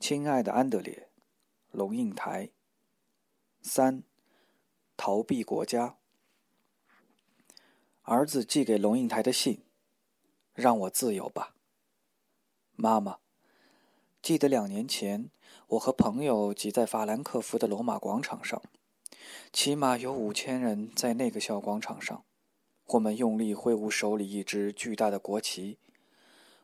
亲爱的安德烈，龙应台。三，逃避国家。儿子寄给龙应台的信，让我自由吧。妈妈，记得两年前，我和朋友挤在法兰克福的罗马广场上，起码有五千人在那个小广场上。我们用力挥舞手里一支巨大的国旗。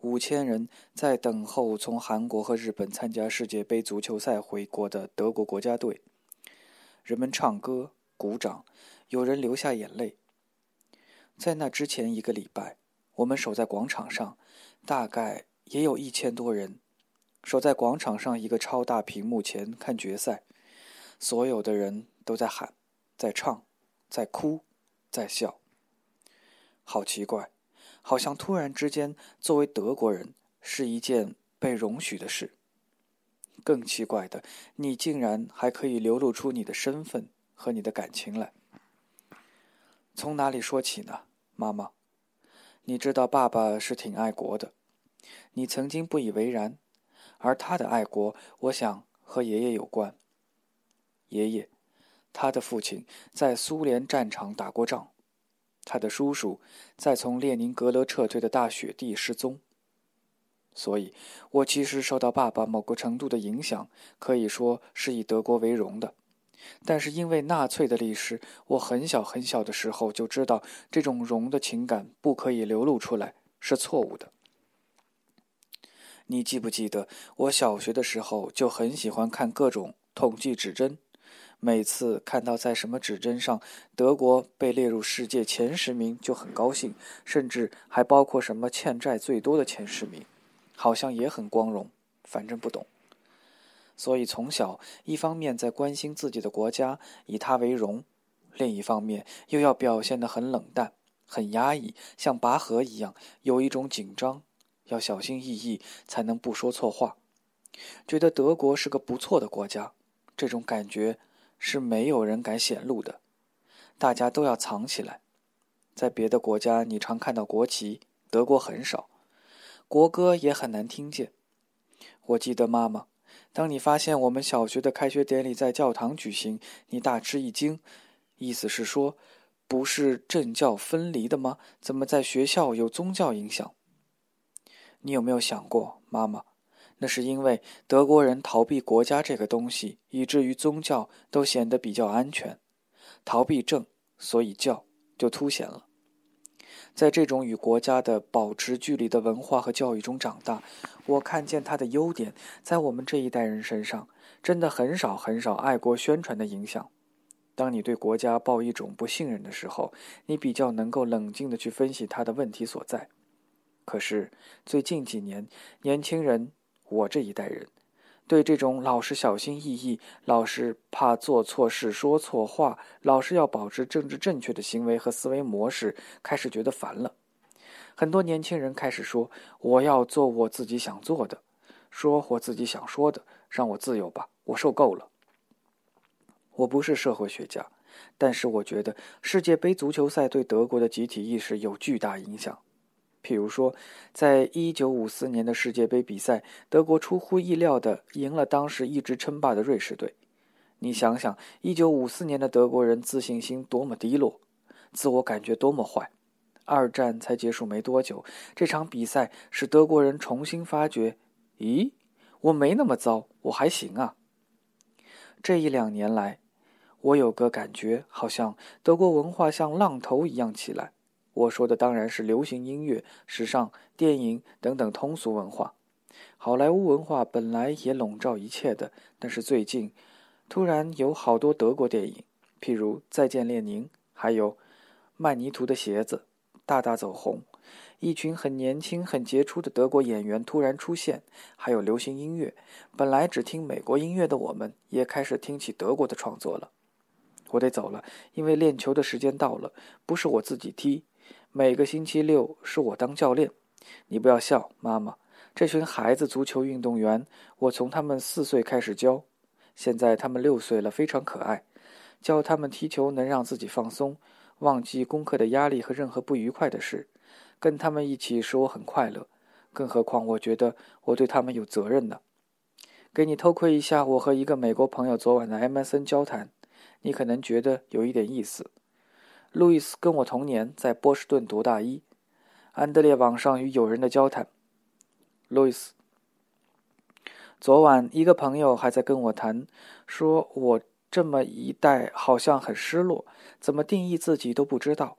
五千人在等候从韩国和日本参加世界杯足球赛回国的德国国家队。人们唱歌、鼓掌，有人流下眼泪。在那之前一个礼拜，我们守在广场上，大概也有一千多人，守在广场上一个超大屏幕前看决赛。所有的人都在喊，在唱，在哭，在笑。好奇怪，好像突然之间，作为德国人是一件被容许的事。更奇怪的，你竟然还可以流露出你的身份和你的感情来。从哪里说起呢，妈妈？你知道爸爸是挺爱国的，你曾经不以为然，而他的爱国，我想和爷爷有关。爷爷，他的父亲在苏联战场打过仗。他的叔叔在从列宁格勒撤退的大雪地失踪，所以，我其实受到爸爸某个程度的影响，可以说是以德国为荣的。但是因为纳粹的历史，我很小很小的时候就知道，这种荣的情感不可以流露出来，是错误的。你记不记得，我小学的时候就很喜欢看各种统计指针。每次看到在什么指针上德国被列入世界前十名，就很高兴，甚至还包括什么欠债最多的前十名，好像也很光荣。反正不懂。所以从小一方面在关心自己的国家，以它为荣，另一方面又要表现得很冷淡、很压抑，像拔河一样，有一种紧张，要小心翼翼才能不说错话。觉得德国是个不错的国家，这种感觉。是没有人敢显露的，大家都要藏起来。在别的国家，你常看到国旗，德国很少，国歌也很难听见。我记得妈妈，当你发现我们小学的开学典礼在教堂举行，你大吃一惊，意思是说，不是政教分离的吗？怎么在学校有宗教影响？你有没有想过，妈妈？那是因为德国人逃避国家这个东西，以至于宗教都显得比较安全。逃避政，所以教就凸显了。在这种与国家的保持距离的文化和教育中长大，我看见它的优点，在我们这一代人身上，真的很少很少爱国宣传的影响。当你对国家抱一种不信任的时候，你比较能够冷静地去分析它的问题所在。可是最近几年，年轻人。我这一代人，对这种老是小心翼翼、老是怕做错事、说错话、老是要保持政治正确的行为和思维模式，开始觉得烦了。很多年轻人开始说：“我要做我自己想做的，说我自己想说的，让我自由吧，我受够了。”我不是社会学家，但是我觉得世界杯足球赛对德国的集体意识有巨大影响。譬如说，在一九五四年的世界杯比赛，德国出乎意料地赢了当时一直称霸的瑞士队。你想想，一九五四年的德国人自信心多么低落，自我感觉多么坏。二战才结束没多久，这场比赛使德国人重新发觉：咦，我没那么糟，我还行啊。这一两年来，我有个感觉，好像德国文化像浪头一样起来。我说的当然是流行音乐、时尚、电影等等通俗文化。好莱坞文化本来也笼罩一切的，但是最近，突然有好多德国电影，譬如《再见列宁》，还有《曼尼图的鞋子》，大大走红。一群很年轻、很杰出的德国演员突然出现，还有流行音乐。本来只听美国音乐的我们，也开始听起德国的创作了。我得走了，因为练球的时间到了，不是我自己踢。每个星期六是我当教练，你不要笑，妈妈。这群孩子足球运动员，我从他们四岁开始教，现在他们六岁了，非常可爱。教他们踢球能让自己放松，忘记功课的压力和任何不愉快的事。跟他们一起使我很快乐，更何况我觉得我对他们有责任呢。给你偷窥一下我和一个美国朋友昨晚的 MSN 交谈，你可能觉得有一点意思。路易斯跟我同年，在波士顿读大一。安德烈网上与友人的交谈。路易斯，昨晚一个朋友还在跟我谈，说我这么一代好像很失落，怎么定义自己都不知道。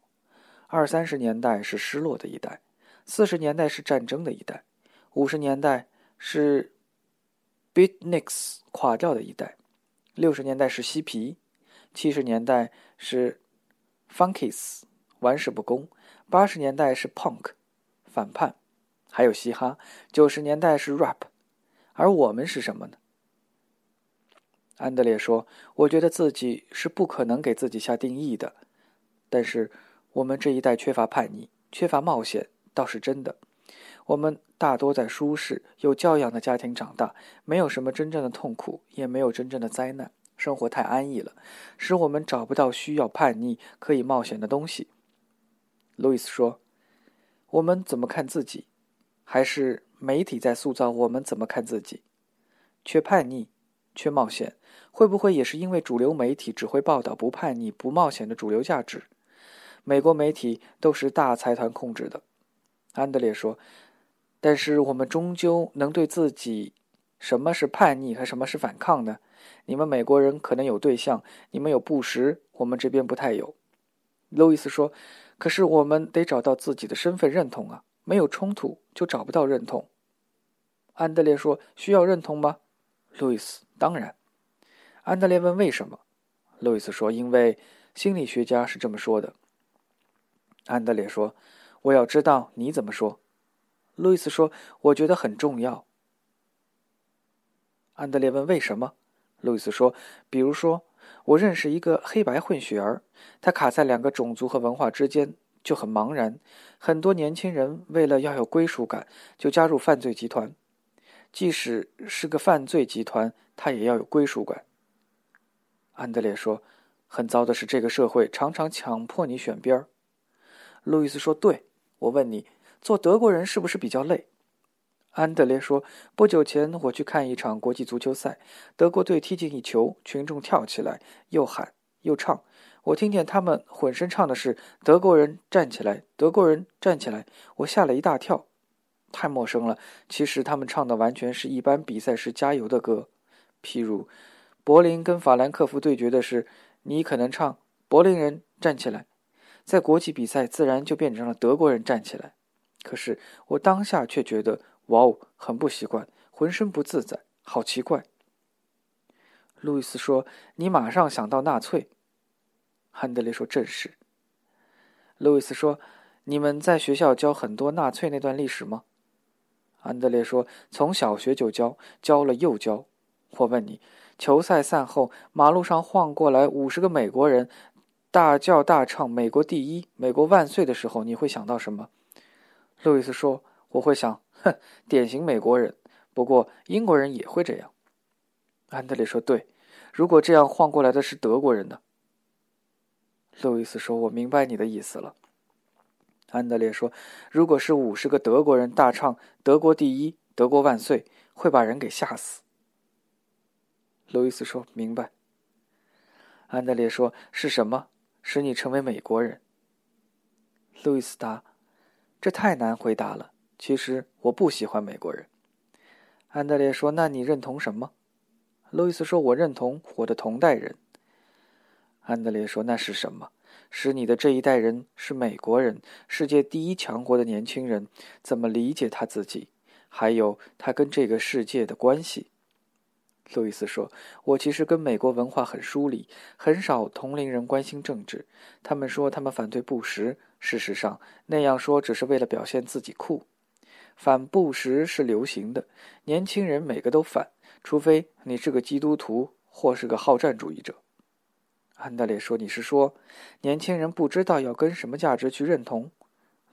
二三十年代是失落的一代，四十年代是战争的一代，五十年代是 Beatniks 垮掉的一代，六十年代是嬉皮，七十年代是 Funkies 玩世不恭，八十年代是 Punk 反叛，还有嘻哈，九十年代是 Rap，而我们是什么呢？安德烈说：“我觉得自己是不可能给自己下定义的，但是。”我们这一代缺乏叛逆，缺乏冒险，倒是真的。我们大多在舒适、有教养的家庭长大，没有什么真正的痛苦，也没有真正的灾难，生活太安逸了，使我们找不到需要叛逆、可以冒险的东西。路易斯说：“我们怎么看自己？还是媒体在塑造我们怎么看自己？缺叛逆，缺冒险，会不会也是因为主流媒体只会报道不叛逆、不冒险的主流价值？”美国媒体都是大财团控制的，安德烈说。但是我们终究能对自己，什么是叛逆和什么是反抗呢？你们美国人可能有对象，你们有布什，我们这边不太有。路易斯说。可是我们得找到自己的身份认同啊，没有冲突就找不到认同。安德烈说。需要认同吗？路易斯，当然。安德烈问为什么？路易斯说，因为心理学家是这么说的。安德烈说：“我要知道你怎么说。”路易斯说：“我觉得很重要。”安德烈问：“为什么？”路易斯说：“比如说，我认识一个黑白混血儿，他卡在两个种族和文化之间，就很茫然。很多年轻人为了要有归属感，就加入犯罪集团，即使是个犯罪集团，他也要有归属感。”安德烈说：“很糟的是，这个社会常常强迫你选边儿。”路易斯说：“对，我问你，做德国人是不是比较累？”安德烈说：“不久前我去看一场国际足球赛，德国队踢进一球，群众跳起来，又喊又唱。我听见他们混声唱的是‘德国人站起来，德国人站起来’，我吓了一大跳，太陌生了。其实他们唱的完全是一般比赛时加油的歌，譬如柏林跟法兰克福对决的是，你可能唱‘柏林人站起来’。”在国际比赛，自然就变成了德国人站起来。可是我当下却觉得，哇哦，很不习惯，浑身不自在，好奇怪。路易斯说：“你马上想到纳粹。”汉德烈说：“正是。”路易斯说：“你们在学校教很多纳粹那段历史吗？”安德烈说：“从小学就教，教了又教。”我问你，球赛散后，马路上晃过来五十个美国人。大叫大唱“美国第一，美国万岁”的时候，你会想到什么？路易斯说：“我会想，哼，典型美国人。不过英国人也会这样。”安德烈说：“对，如果这样晃过来的是德国人呢？”路易斯说：“我明白你的意思了。”安德烈说：“如果是五十个德国人大唱‘德国第一，德国万岁’，会把人给吓死。”路易斯说：“明白。”安德烈说：“是什么？”使你成为美国人，路易斯答：“这太难回答了。其实我不喜欢美国人。”安德烈说：“那你认同什么？”路易斯说：“我认同我的同代人。”安德烈说：“那是什么？使你的这一代人是美国人，世界第一强国的年轻人，怎么理解他自己？还有他跟这个世界的关系？”路易斯说：“我其实跟美国文化很疏离，很少同龄人关心政治。他们说他们反对布什，事实上那样说只是为了表现自己酷。反布什是流行的，年轻人每个都反，除非你是个基督徒或是个好战主义者。”安德烈说：“你是说年轻人不知道要跟什么价值去认同？”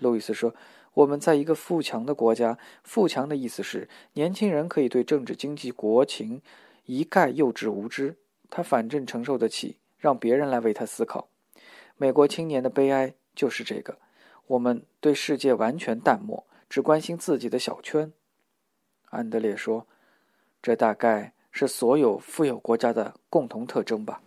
路易斯说。我们在一个富强的国家，富强的意思是年轻人可以对政治、经济、国情一概幼稚无知，他反正承受得起，让别人来为他思考。美国青年的悲哀就是这个：我们对世界完全淡漠，只关心自己的小圈。安德烈说：“这大概是所有富有国家的共同特征吧。